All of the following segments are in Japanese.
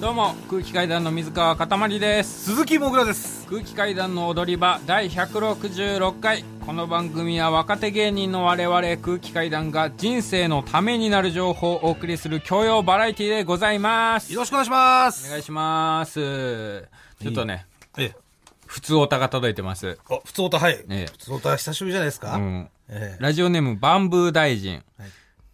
どうも空気階段の水川かたまりです。鈴木もぐらです。空気階段の踊り場第166回。この番組は若手芸人の我々空気階段が人生のためになる情報をお送りする教養バラエティでございます。よろしくお願いします。お願いします。ちょっとねええ。普通おたが届いてます。あ普通歌はい、ええ。普通歌久しぶりじゃないですか、うん。ええ。ラジオネームバンブー大臣、はい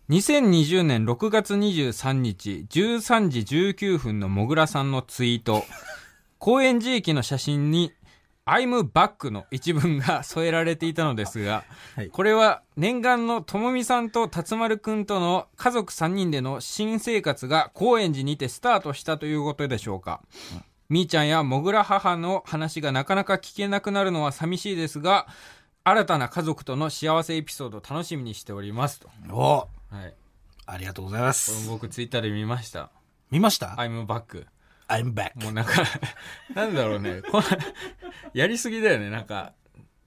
2020年6月23日13時19分のもぐらさんのツイート。高円寺駅の写真に「I'm back」の一文が 添えられていたのですが、はい。これは念願のともみさんと辰丸くんとの家族3人での新生活が高円寺にてスタートしたということでしょうか、みーちゃんやもぐら母の話がなかなか聞けなくなるのは寂しいですが新たな家族との幸せエピソードを楽しみにしておりますと、おはい、ありがとうございまこれす僕ツイッターで見ました。見ました「I'm back I'm back」もうなんか なんだろうね。このやりすぎだよね。なんか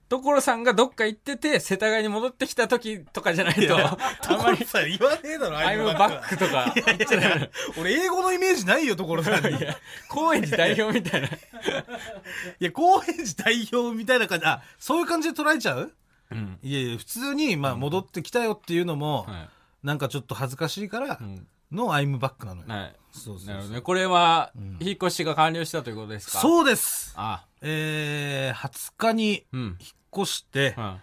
所さんがどっか行ってて世田谷に戻ってきた時とかじゃないとあんまりさ言わねえだろ「I'm back」とか。俺英語のイメージないよ所さんに。いいや高円寺代表みたいな。や高円寺代表みたいな感じあそういう感じで捉えちゃう？うん。いやいや普通に、まあ、戻ってきたよっていうのも、はなんかちょっと恥ずかしいからい、うん。の I'm back なのよ、はい。そうそうそう。なるほどね。これはうん引っ越しが完了したということですか？うそうです。あ。えー、20日にうん。引っ越して、うん。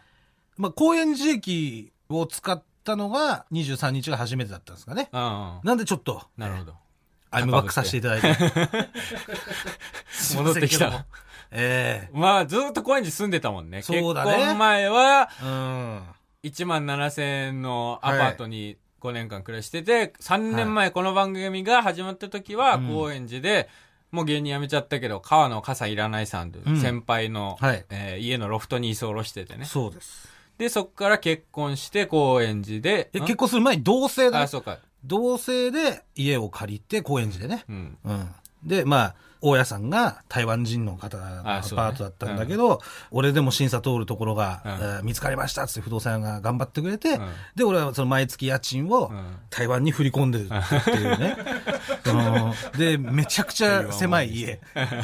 まあ、高円寺駅を使ったのが23日が初めてだったんですかね。うんなんでちょっと、なるほど。アイムバックさせていただいて。戻ってきた。すいませんけども。えまあずっと高円寺住んでたもんね。そうだね。結婚前はえうん。1万7000円のアパートに5年間暮らしてて、3年前この番組が始まった時はうん。高円寺で、もう芸人辞めちゃったけど川野傘いらないさんといううん。先輩の、はい。えー家のロフトに居候しててね。そうです。でそっから結婚して高円寺で結婚する前に同棲だね。あそうか。同棲で家を借りて高円寺でね。うん。うん。で、まあ、大家さんが台湾人の方のアパートだったんだけど、俺でも審査通るところが、うん。えー見つかりましたっつって不動産屋が頑張ってくれて、うん。で、俺はその毎月家賃をうん。台湾に振り込んでるっていうね。そ ので、めちゃくちゃ狭い家。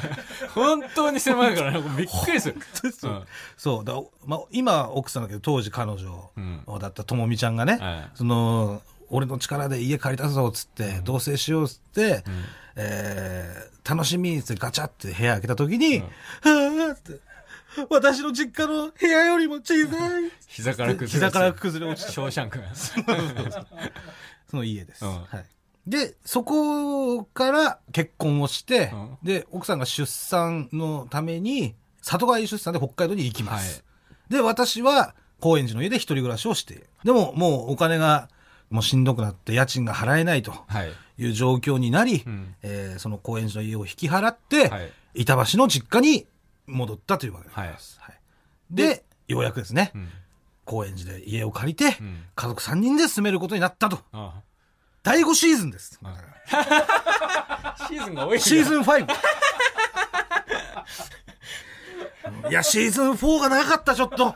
本当に狭いからね。びっくりする。うん。そう。だまあ、今奥さんだけど、当時彼女うん。だったともみちゃんがね、はいその、俺の力で家借りたぞ、つって、同棲しよう、つって、えー楽しみ、つってガチャって部屋開けた時に、うんはぁって、私の実家の部屋よりも小さい。膝から崩れ膝から崩れ落ちた。ショーシャンクがその家です。うんはい。で、そこから結婚をして、うんで、奥さんが出産のために、里帰り出産で北海道に行きます。で、私は高円寺の家で一人暮らしをして、でももうお金がもうしんどくなって家賃が払えないとはいいう状況になり、うんえーその高円寺の家を引き払って、はい板橋の実家に戻ったというわけでございます。はいで、ようやくですね、うん高円寺で家を借りて、うん家族3人で住めることになったと。あ第5シーズンです。あ シーズンが多いシーズン 5! いや、シーズン4が長かった、ちょっと。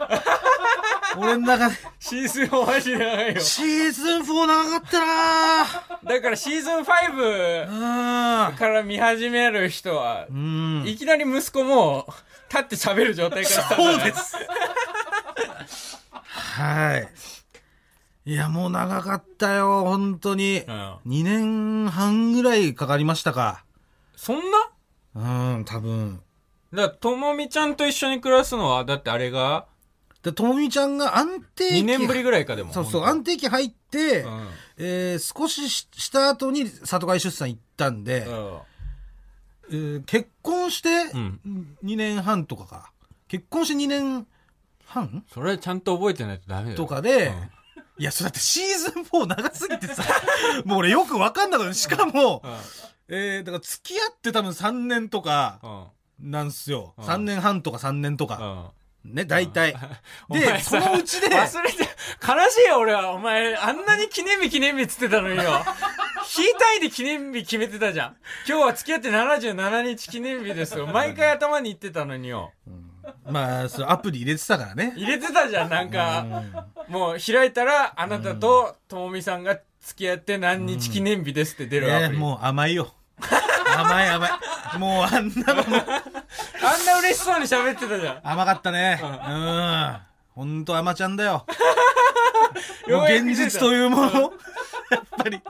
俺の中で。シーズンマジ長いよシーズン4長かったなだからシーズン5ぁから見始める人はう、ん。いきなり息子も立って喋る状態からねそうです。はい。いや、もう長かったよ、本当に。うん2年半ぐらいかかりましたか。そんな？うん、多分。だからともみちゃんと一緒に暮らすのはだってあれがで、ともみちゃんが安定期。2年ぶりぐらいかでもそうそう、本安定期入って、当うんえー少ししした後に里帰り出産行ったんで、うんえー結婚してうん2年半とかか。結婚して2年半？それちゃんと覚えてないとダメよとかで、うんいや、それだってシーズン4長すぎてさ、もう俺よくわかんなかった。しかも、えー、だから付き合って多分3年とかうんなんすよ。うん3年半とか3年とか。うんね、大体。で、さそのうちで、忘れて、悲しいよ、俺は。お前、あんなに記念日記念日っつってたのによ。引いたいで記念日決めてたじゃん。今日は付き合って77日記念日ですよ。毎回頭に言ってたのによ。まあ、そのアプリ入れてたからね。入れてたじゃん、なんか。もう開いたら、あなたとともみさんが付き合って何日記念日ですって出るアプリ。ねもう甘いよ。甘い甘い。もうあんなのもあんな嬉しそうに喋ってたじゃん。甘かったね。うん。ほんと甘ちゃんだよ。よもう現実というもの。やっぱり。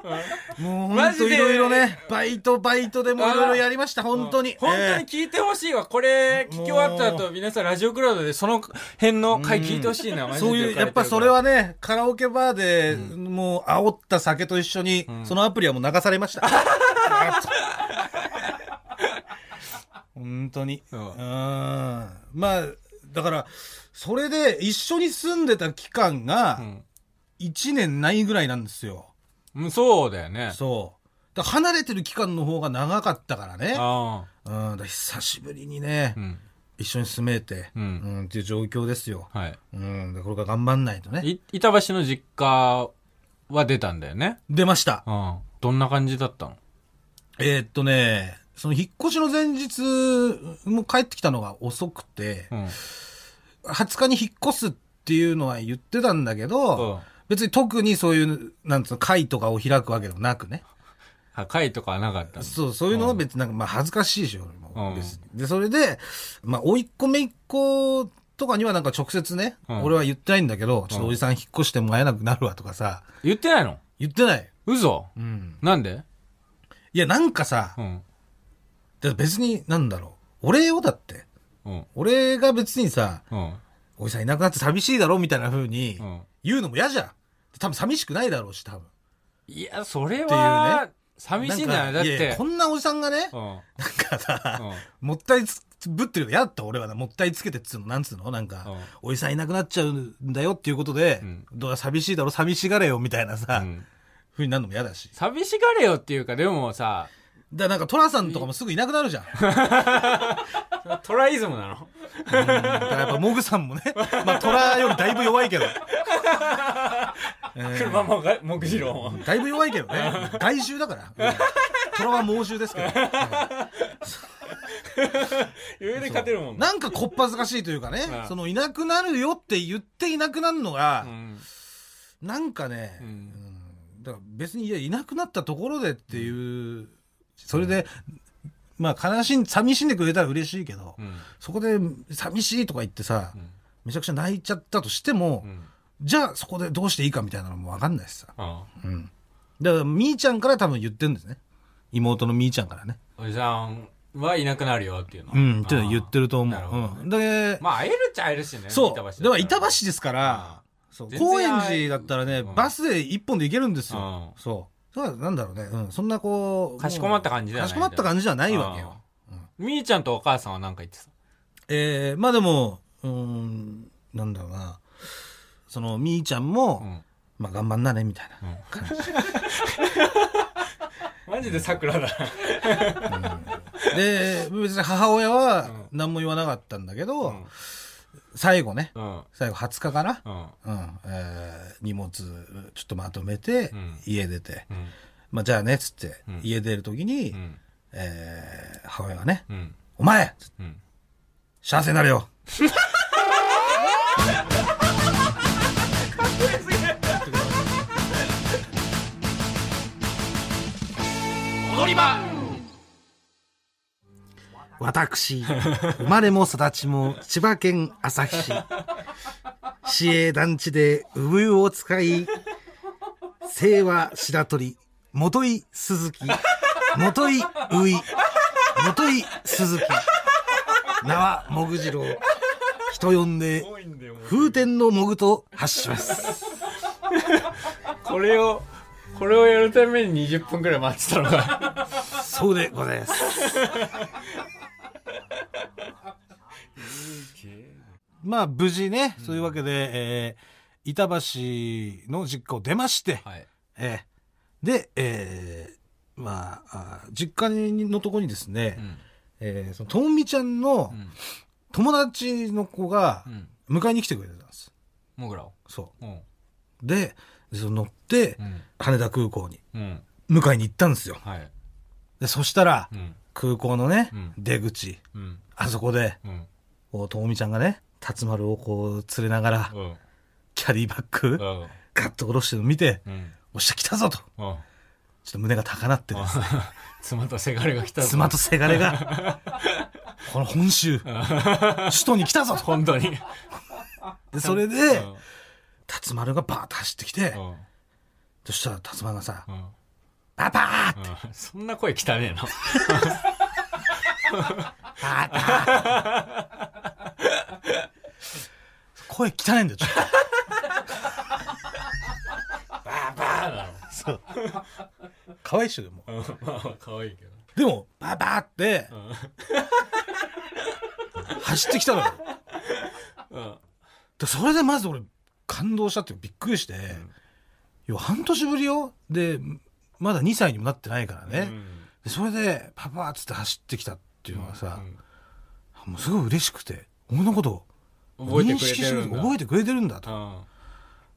もうほんといろいろね、バイトバイトでもいろいろやりました、本当に。本当にえ聞いてほしいわ。これ、聞き終わった後、皆さんラジオクラウドでその辺の回聞いてほしいな、マジそういう、やっぱそれはね、カラオケバーで、もう煽った酒と一緒に、そのアプリはもう流されました。本当に。ううんん。まあ、だから、それで一緒に住んでた期間が、1年ないぐらいなんですよ。うん。そうだよね。そう。離れてる期間の方が長かったからね。あうん。だから久しぶりにね、あ。うん。一緒に住めて、ううんん、っていう状況ですよ。はい。うん。でこれから頑張んないとね。い板橋の実家は出たんだよね。出ました。うん。どんな感じだったの？えーっとね、その引っ越しの前日、もう帰ってきたのが遅くて、うん。20日に引っ越すっていうのは言ってたんだけど、うん別に特にそういう、なんつうの、会とかを開くわけでもなくね。あ会とかはなかったそう、そういうのは別になんか、まあ恥ずかしいでしょ、俺もうん別に。で、それで、まあ、甥っ子姪っ子とかにはなんか直接ね、うん俺は言ってないんだけど、ちょっとおじさん引っ越しても会えなくなるわとかさ、言ってないの？言ってない。嘘？うん。なんで？いや、なんかさ、うん。だって別に、なんだろう。俺よだって。うん。俺が別にさ、うん。おじさんいなくなって寂しいだろみたいな風にうん。言うのも嫌じゃん。多分寂しくないだろうし、多分。いや、それはね、寂しいんじゃないだって。こんなおじさんがね、うん。なんかさ、うんもったいつぶってるの嫌だった俺はな。もったいつけてっつうの、なんつうのなんか、うんおじさんいなくなっちゃうんだよっていうことで、うんどうだ寂しいだろ寂しがれよみたいなさ、うん風になるのも嫌だし。寂しがれよっていうか、でもさ、だからなんかトラさんとかもすぐいなくなるじゃん。トライズムなの？うんだからやっぱモグさんもね、まあトラよりだいぶ弱いけど。えー車もが、目次郎も。だいぶ弱いけどね。外周だから。うん虎は猛獣ですけど。余裕で勝てるもんなんかこっぱずかしいというかねう、んそのいなくなるよって言っていなくなるのがう、ん。なんかね、ううんんだから別にいやいなくなったところでっていう、それで、まあ悲しん、寂しんでくれたら嬉しいけど、うん。そこで寂しいとか言ってさ、うんめちゃくちゃ泣いちゃったとしても、うん。じゃあそこでどうしていいかみたいなのもわかんないしさ。あうん。だから、みーちゃんから多分言ってるんですね。妹のみーちゃんからね。おじさんはいなくなるよっていうの。うん、って言ってると思う。うん。で、まあ、会えるっちゃ会えるしね。そう。では、板橋橋ですから、そう高円寺だったらね、うんバスで一本で行けるんですよ。うんそう。そうなんだろうね。うん。そんなこう。かしこまった感じではないかしこまった感じじゃないわけよ。みーちゃんとお母さんは何か言ってた？えー、まあでも、うーん、なんだろうな。その、みーちゃんも、うん。まあ頑張んなね、みたいな。マジで桜だ。で、別に母親は何も言わなかったんだけど、うん最後ね、うん。最後20日かな、うん。うん、えー荷物ちょっとまとめて、うん家出て、うん。まあじゃあね、つって、うん家出るときに、うん。えー母親がね、うん。お前つってうん。幸せになれよ踊り場私、生まれも育ちも千葉県旭市。市営団地で産湯を使い、清和白鳥、元井鈴木、元井うい、元井鈴木、名はもぐじろう。人呼んで、風天のもぐと発します。これを、これをやるために20分くらい待ってたのが。そうでございます。まあ、無事ね、そういうわけで、えー板橋の実家を出まして、はい。えーで、えーまああ、実家のとこにですね、うん。えーその、ともみちゃんのうん。友達の子がうん。迎えに来てくれてたんです。もぐらを？そうん。う。で、その乗ってう、ん。羽田空港にうん。迎えに行ったんですよ。はい。で、そしたらう、ん。空港のね、うん出口、うん。あそこで、うん。ともみちゃんがね、辰丸をこう、連れながら、うん。キャリーバッグ、うん。ガッと下ろしてるの見て、うん。おっしゃ、来たぞと。うん。ちょっと胸が高鳴ってですね妻とせがれが来たぞ。妻とせがれが、この本州、首都に来たぞと。本当に。で、それうでん、辰丸がバーッと走ってきてう、ん。そしたら辰丸がさう、ん。パパーって、うん。そんな声汚ねえの。パー 声汚いんだよ、ちょっバーバーなと。可愛いっしょ、でも。のうんまあまあ可愛いけどでも、パパーって、走ってきたのよ。うんでそれでまず俺、感動したっていうかびっくりして、いや、半年ぶりよ。で、まだ2歳にもなってないからね。でそれで、パパーっつって走ってきたっていうのがさ、もうすごい嬉しくて、俺のことうん覚えてくれ認識してるてるんだ覚えてくれてるんだと。うん。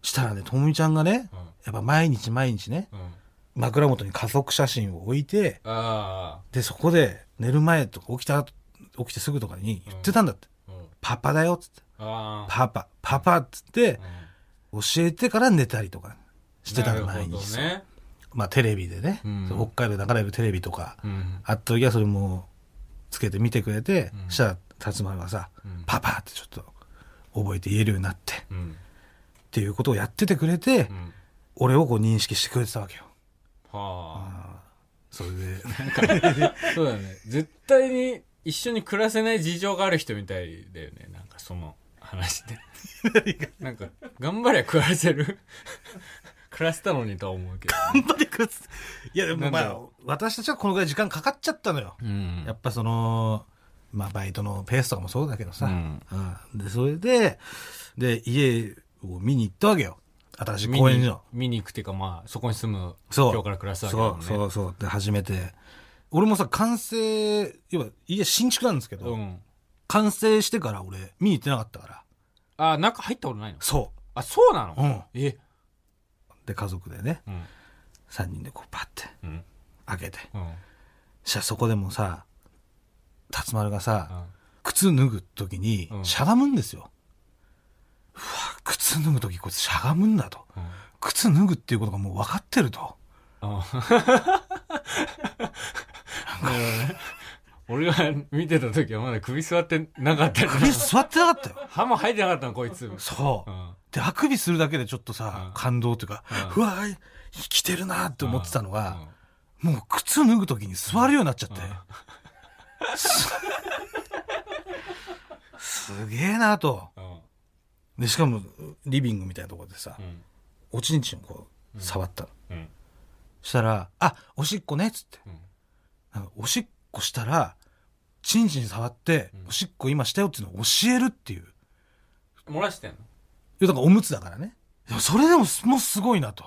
したらね、ともみちゃんがね、うん。やっぱ毎日毎日ね、うん。枕元に家族写真を置いて、あで、そこで寝る前とか起きた、起きてすぐとかに言ってたんだって。あうん。パパだよっつって。ああ。パパ、パパっつってうん。教えてから寝たりとかしてたの、毎日まあテレビでね、うん。北海道で流れるテレビとか、うん。あった時はそれもつけて見てくれて、うん。そしたら辰丸がさ、うんパパってちょっと覚えて言えるようになって、っうん。ていうことをやっててくれて、うん。俺をこう認識してくれてたわけよ。はあ。それで、そうだね。絶対に一緒に暮らせない事情がある人みたいだよね。なんかその話で。なんか頑張りゃ暮らせる。暮らせたのにとは思うけど、頑張ってくれていやでもまあ私たちはこのぐらい時間かかっちゃったのよ。うん。やっぱその、まあバイトのペースとかもそうだけどさ。うんうんで、それで、で、家を見に行ったわけよ。新しい公園の。見に行くっていうかまあそこに住むそう。今日から暮らすわけだもんねそうそうそう。で、初めて。俺もさ、完成、要は家新築なんですけど、うん完成してから俺見に行ってなかったから。あ中入ったことないの？そあそうなの、う。うん。え？で、家族でね、うん3人でこうパッてうん開けて。うんそしたらそこでもさ、辰丸がさ、うん靴脱ぐ時にうんしゃがむんですよ。うわ、靴脱ぐ時こいつしゃがむんだと。うん靴脱ぐっていうことがもう分かってると。あ 俺が見てた時はまだ首座ってなかったり首座ってなかったよ。歯も生えてなかったのこいつそうう。んで、あくびするだけでちょっとさ、うん感動というか、ううわ、生きてるなって思ってたのが、うんもう靴脱ぐ時に座るようになっちゃって。すすげえなと。うんで、しかも、リビングみたいなところでさう、んおちんちんをこう、触ったの。うんしたら、あ、おしっこねっつって。うんなんかおしっこしたら、チンチン触って、うんおしっこ今したよっていうのを教えるっていう。い漏らしてんの？や、だからおむつだからね。でもそれでも、もうすごいなと。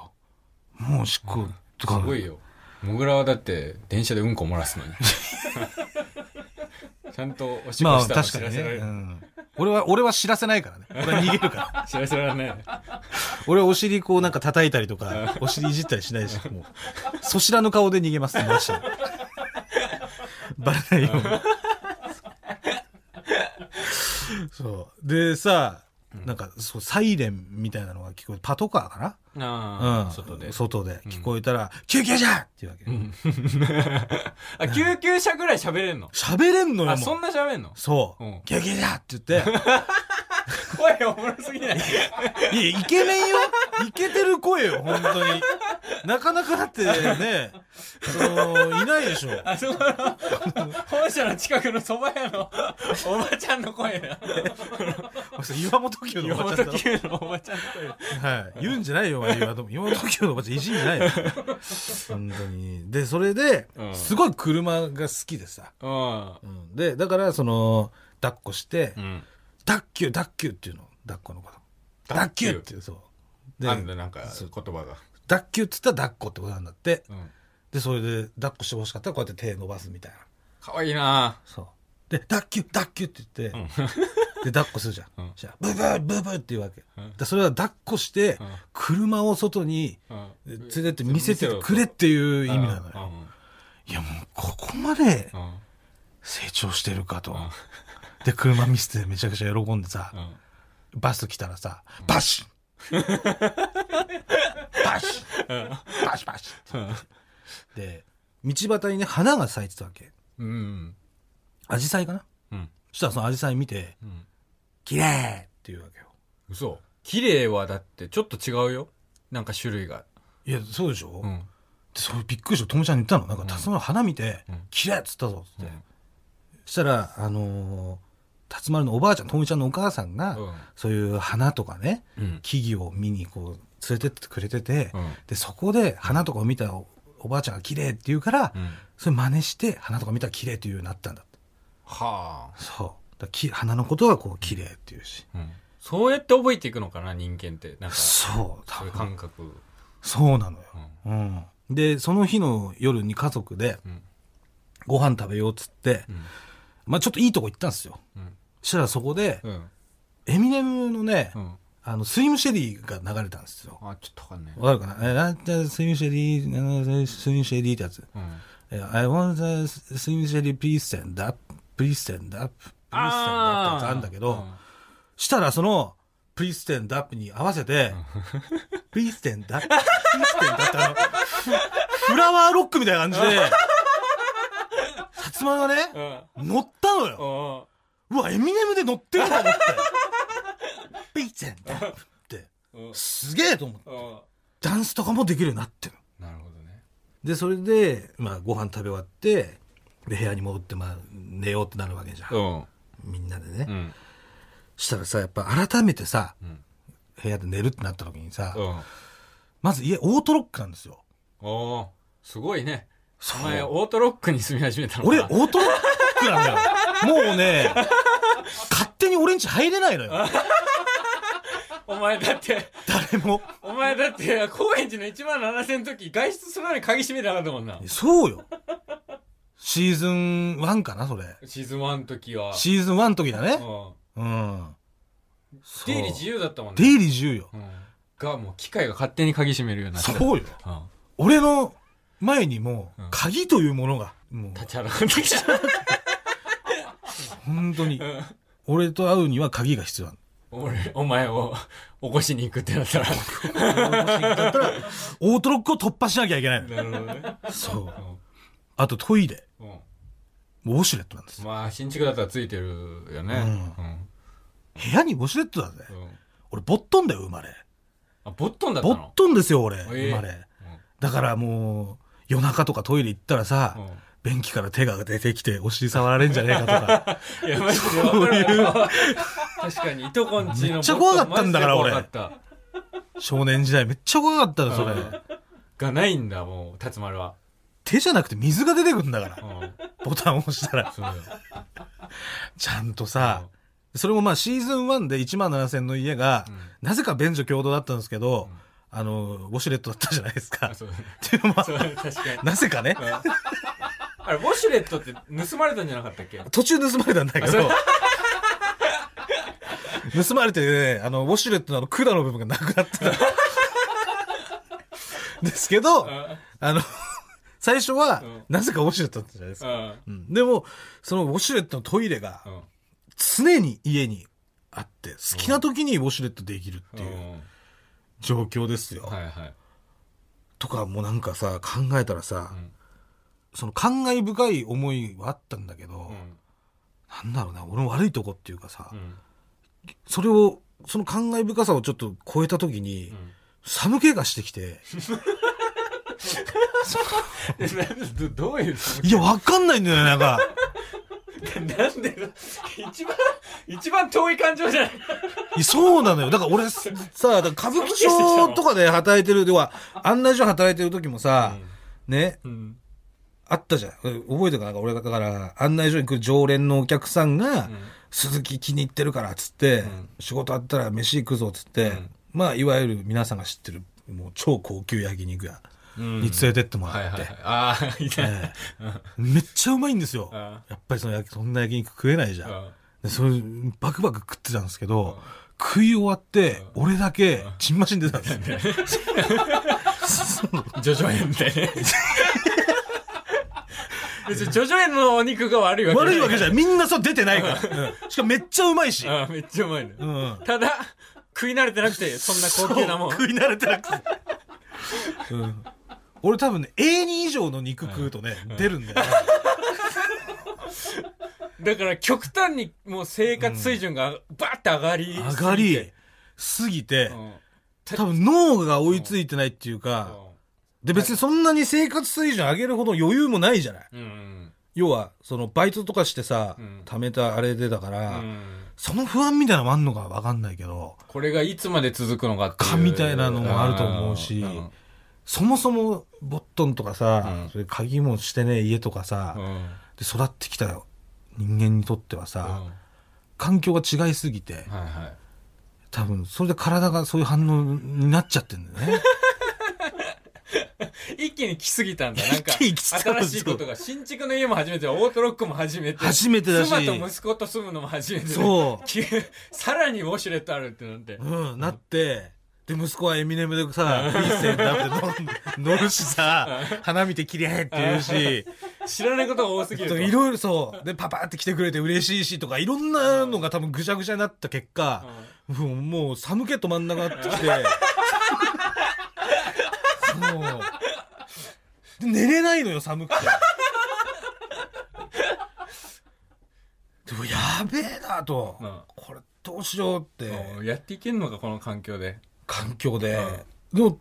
もうおしっことか。すごいよモグラはだって電車でうんこ漏らすのに ちゃんとおしっまあこしたの確かにね。知らせられる、うん。俺は、俺は知らせないからね。俺は逃げるから。知らせられない俺はお尻こうなんか叩いたりとか、お尻いじったりしないし、もう、そしらぬ顔で逃げます、マジで バレないように。そう。でさ、なんか、そう、サイレンみたいなのが聞こえて、パトカーかなああ、うん。外で外で聞こえたら、救急車っていうわけ。あ救急車ぐらい喋れんの？喋れんのよ、あそ。んな喋んの？そううん。救急車って言って、声おもろすぎない？いや、イケメンよ。イケてる声よ、本当に。なかなかだってね、その、いないでしょ。あそこの？本社の近くの蕎麦屋のおばちゃんの声だ岩本九のお岩ばちゃんだろ。本九のおばちゃんの声だはい。言うんじゃないよ、お前岩本岩本九のおばちゃんいじんないよ。本当に。で、それでう、んすごい車が好きでさ。ううんで、だから、その、抱っこして、んダッキュー、ダッキューっていうの。抱っこのこと。ダッキューっていう、そう。で、なんだなんか言葉がダッキューって言ったら抱っこってことなんだって。うんで、それで、抱っこしてほしかったらこうやって手伸ばすみたいな。かわいいなそう。で、ダッキュー、ダッキューって言って、で、抱っこするじゃん。うんじゃあ、ブーブー、ブーブーって言うわけ。うんでそれは抱っこしてうん、車を外にうん連れてって見せてくれっていう意味なのよ。いや、もう、ここまで成長してるかとん。で、車見せてめちゃくちゃ喜んでさう、んバス来たらさ、バシッバシッバシバシで、道端にね、花が咲いてたわけ。うん。アジサイかな？うん。そしたらそのアジサイ見て、うん。綺麗って言うわけよ。嘘。綺麗はだってちょっと違うよ。なんか種類が。いや、そうでしょ、うん。でそれびっくりして、ともちゃんに言ったの。なんか、うんたつまの花見て、うん綺麗っつったぞ、つって。したら、あのー、辰丸のおばあちゃん、ともちゃんのお母さんが、そういう花とかね、うん。木々を見にこう、連れてってくれてて、うん。で、そこで花とかを見たおおばあちゃんが綺麗って言うから、うん。それ真似して花とか見たら綺麗っていうようになったんだ。はあ。そう。花のことはこう綺麗っていうし。うん。そうやって覚えていくのかな、人間って。なんか、そう、多そういう分。感覚。そうなのよ。うん。うん。で、その日の夜に家族でうん。ご飯食べようっつって、うん。まあちょっといいとこ行ったんですよ。うん。そしたらそこで、うん。エミネムのね、うん。あの、 Slim Shady が流れたんですよ。あ、ちょっとわかんない。わかるかな？え、なんて、 Slim Shady、Slim Shady ってやつ。うん。え I want the Slim Shady please stand up, please stand up, please stand up ってやつあるんだけど、したらその、please stand up に合わせて、please stand up, please stand up ってあの、フフラワーロックみたいな感じで、さつまがね、うん。乗ったのよ。うわ、エミネムで乗ってると思って。please stand up って、うん。すげえと思って。うん。ダンスとかもできるようになってる。なるほどね。で、それで、まあ、ご飯食べ終わって、で、部屋に戻って、まあ、寝ようってなるわけじゃん。うん。みんなでね。うん。したらさ、やっぱ改めてさ、うん。部屋で寝るってなった時にさ、うん。まず家オートロックなんですよ。おーすごいね。そお前、う。オートロックに住み始めたのか俺、オートロックなんだよ。もうね、勝手に俺ん家入れないのよ。お前だって、誰も。お前だって、高円寺の1万7000の時、外出するのに鍵閉めてなかったもんな。そうよ。シーズン1かな、それ。シーズン1の時は。シーズン1の時だね。うん。うん。そう出入り自由だったもんね。出入り自由よ。うん。が、もう機械が勝手に鍵閉めるようになった。そうよ。うん。俺の前にもうん、鍵というものが、もう、立ち払ってきた。本当にう、ん俺と会うには鍵が必要なの。俺、お前を起こしに行くってなったら。だったら、オートロックを突破しなきゃいけないの。なるほどね。そう。あとトイレ。うん。うんウォシュレットなんですよ。まあ、新築だったらついてるよね。うんうん。部屋にウォシュレットだぜ。うん。俺、ボットンだよ、生まれ。あ、ボットンだったボのットンですよ、俺、え生まれ。うんだからもう、夜中とかトイレ行ったらさ、うん便器から手が出てきて、お尻触られんじゃねえかとか。いや、マジでわかるわ確かに、いとこんちの。めっちゃ怖かったんだから俺少年時代めっちゃ怖かったの、それ。がないんだ、もう、辰丸は。手じゃなくて水が出てくるんだから。うん。ボタンを押したら。ちゃんとさ、それもまあシーズン1で1万7000の家が、うんなぜか便所共同だったんですけど、うんあの、ウォシュレットだったじゃないですか。っていうのも。なぜかね、うんあれ、ウォシュレットって盗まれたんじゃなかったっけ？途中盗まれたんだけど、盗まれてね、あの、ウォシュレットのあの管の部分がなくなってた。ですけど、ああの、最初はうん、なぜかウォシュレットだったじゃないですか。あうん、でも、そのウォシュレットのトイレがうん。常に家にあって、好きな時にウォシュレットできるっていう状況ですよ。はいはい。とかもなんかさ、考えたらさ、うん。その感慨深い思いはあったんだけど、うん。なんだろうな、俺の悪いとこっていうかさ、うん。それを、その感慨深さをちょっと超えた時に、うん。寒気がしてきて、ど どういういや、わかんないんだよね、なんか。なんで一番、一番遠い感情じゃない？そうなのよ。だから俺さ、歌舞伎町とかで働いてる、では、案内所働いてる時もさ、ね、うん。あったじゃん。え覚えてるか？なんか俺がだから、案内所に来る常連のお客さんが、うん。鈴木気に入ってるから、つって、ん。仕事あったら飯行くぞ、つって、ん。まあ、いわゆる皆さんが知ってる、もう超高級焼肉屋。うんに連れてってもらって。ああ、めっちゃうまいんですよ。あやっぱりその焼きそんな焼肉食えないじゃん。あでそれ、バクバク食ってたんですけど、食い終わって、俺だけ、チンマシン出たんですよ。ジョジョ園みたいね。別にジョジョ園のお肉が悪いわけ悪いわけじゃゃん。みんなそう出てないから。うんしかもめっちゃうまいし。めっちゃうまいね。うん。ただ、食い慣れてなくて、そんな高級なもん。食い慣れてなくて。うん。俺多分ね、A2 以上の肉食うとね、出るんだよ。だから極端にもう生活水準がバーって上がり上がり、すぎて、うん。多分脳が追いついてないっていうか、で別にそんなに生活水準上げるほど余裕もないじゃない。要は、そのバイトとかしてさうん、貯めたあれでだから、うん。その不安みたいなのもあんのかわかんないけど、これがいつまで続くのかかみたいなのもあると思うしんそもそもボットンとかさ、うんそれ鍵もしてねえ家とかさ、うんで育ってきた人間にとってはさ、うん環境が違いすぎて、はいはい多分それで体がそういう反応になっちゃってんだよね。一気に来すぎたんだ。なんか、新しいことが、新築の家も初めて、オートロックも初めて。初めてだし妻と息子と住むのも初めて。そう急さらにウォシュレットあるってなって。うん、なって、で、息子はエミネムでさ、いい線だって乗るしさ、花見て綺麗って言うし、知らないことが多すぎると。いろいろそう、で、パパって来てくれて嬉しいしとか、いろんなのが多分ぐちゃぐちゃになった結果、もうもう寒気止まんなくなってきて、そう。で寝れないのよ、寒くて。でもやべえなと、うんこれどうしようって。うんやっていけんのか、この環境で。環境で、でも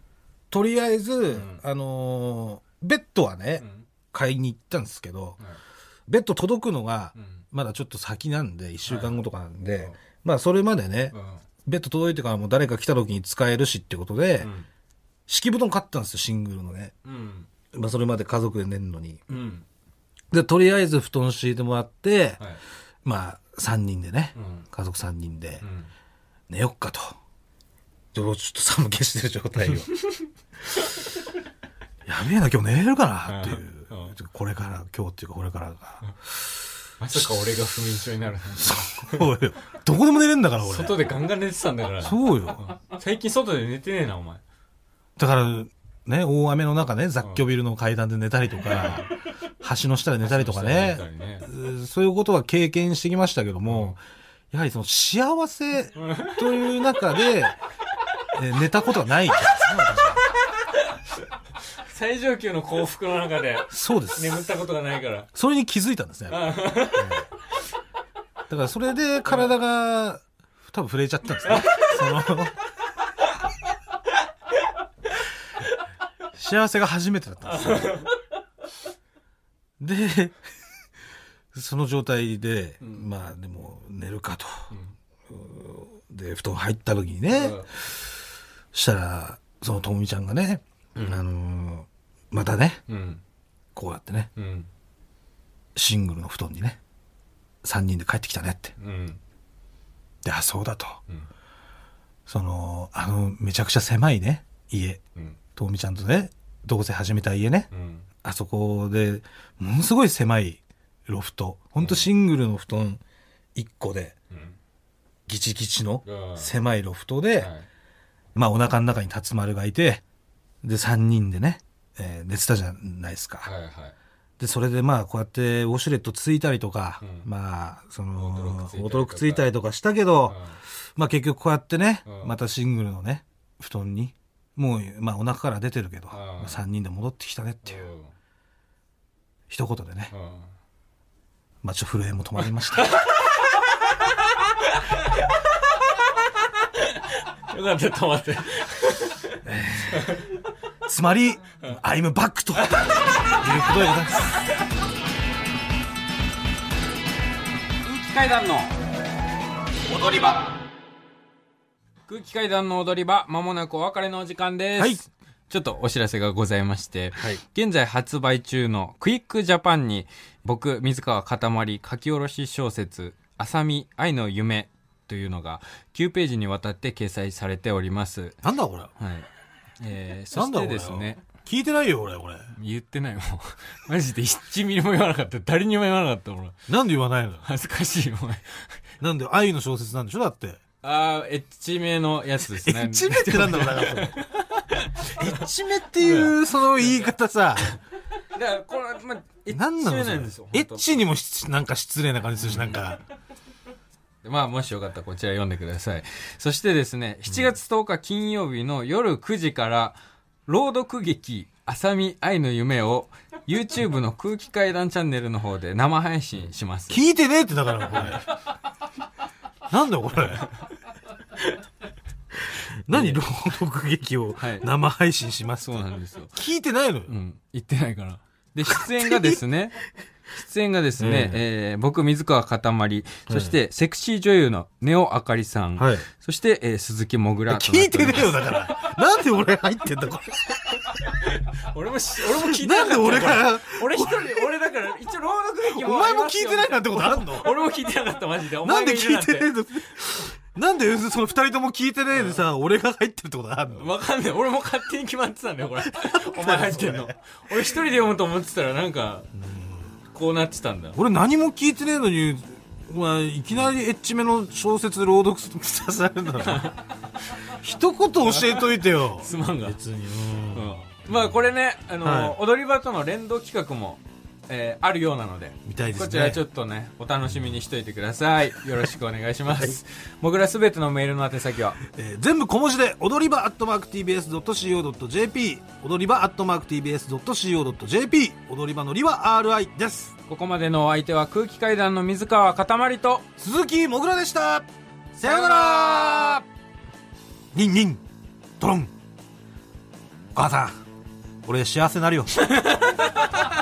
とりあえず、ん。あのーベッドはね、うん。買いに行ったんですけど、はいベッド届くのがうん。まだちょっと先なんで1週間後とかなんで、うん。まあそれまでね、うん。ベッド届いてからもう誰か来た時に使えるしってことで、うん。敷布団買ったんですよシングルのね、うん。まあ、それまで家族で寝るのに。うん。でとりあえず布団敷いてもらって、はい。まあ3人でね、うん。家族3人でうん。寝よっかと。ちょっと寒気してる状態を。やべえな、今日寝れるかな？っていううんうん。これから、今日っていうかこれからが。まさか俺が不眠症になるなんてそうよ。どこでも寝れんだから、俺。外でガンガン寝てたんだから。そうよ。最近外で寝てねえな、お前。だから、ね、大雨の中ね、雑居ビルの階段で寝たりとか、橋の下で寝たりとかねねうんそういうことは経験してきましたけども、やはりその幸せという中で、え寝たことはない最上級の幸福の中でそうです。眠ったことがないから。それに気づいたんですね。うんだからそれで体が多分震えちゃったんですね。その幸せが初めてだったんですよ。で、その状態で、まあでも寝るかと。で、布団入った時にね、したら、そのともみちゃんがね、あのーまたね、うん。こうやってね、うん。シングルの布団にね、3人で帰ってきたねって。うん。で、あ、そうだと。うんその、あの、めちゃくちゃ狭いね、家。うん。とみちゃんとね、同棲始めた家ね。うん。あそこで、ものすごい狭いロフト。ほんとシングルの布団1個で、うん。ギチギチのうん狭いロフトで、はいまあお腹の中に辰丸がいて、で、3人でね、えー寝てたじゃないですか。はいはい。で、それでまあ、こうやってウォシュレットついたりとか、うんまあ、その、オートロックついたりとかしたけど、まあ結局こうやってね、うんまたシングルのね、布団に、もう、まあお腹から出てるけど、んまあ3人で戻ってきたねっていう、一言でね、うん。うん。まあちょっと震えも止まりました。よかった、止まって。つまり、I'm back ということでございます。空気階段の踊り場。空気階段の踊り場まもなくお別れのお時間です、はい。ちょっとお知らせがございまして、はい。現在発売中のクイックジャパンに僕水川かたまり書き下ろし小説「浅見愛の夢」というのが9ページにわたって掲載されておりますなんだこれ。はいえー、そし。てですね聞いてないよ、俺、これ。言ってないもん マジで1ミリも言わなかった誰にも言わなかった俺なんで言わないの恥ずかしいお前なんで愛の小説なんでしょだって。あー、エッチめのやつですね。エッチめってなんだろうな。エッチめっていう、その言い方さ、だから、これ、まあ、エッチめなんですよ。エッチにもしなんか失礼な感じするし、なんか。まあ、もしよかったらこちら読んでください。そしてですね、7月10日金曜日の夜9時から、朗読劇、浅見愛の夢を YouTube の空気階段チャンネルの方で生配信します。聞いてねえってだから、これ。なんだよ、これ。何、朗読劇をはい生配信しますそうなんですよ。聞いてないのよう。ん、言ってないから。で、出演がですね、出演がですね、えー僕、水川かたまり、そして、セクシー女優のネオあかりさん、はい。そして、えー鈴木もぐら聞いってねえよ、だから。なんで俺入ってんだ、こ 俺もし、俺も聞いれ。てなかったなんで俺が、俺一人、俺だから、一応朗読劇もお前も聞いてないなんてことあんの？俺も聞いてなかった、マジで。おなんで聞いてねえの？なんで、その二人とも聞いてねえでさ、俺が入ってるってことあんの？わかんない。俺も勝手に決まってたんだよ、これ。お前入ってんの。俺一人で読むと思ってたら、なんか、こうなってたんだ。俺何も聞いてねえのに、お前、いきなりエッチめの小説朗読させられるんだろ。一言教えといてよ。すまんが。別に。うんまあこれね、あの、はい踊り場との連動企画も、えーあるようなので、見たいですね。こちらちょっとね、お楽しみにしといてください。よろしくお願いします。もぐらすべてのメールの宛先は、えー全部小文字で踊り場アットマーク TBS.CO.JP 踊り場アットマーク TBS.CO.JP 踊り場のりは RI です。ここまでのお相手は空気階段の水川かたまりと、鈴木もぐらでした。さようなら。ニンニン。トロン。お母さん。俺幸せになるよ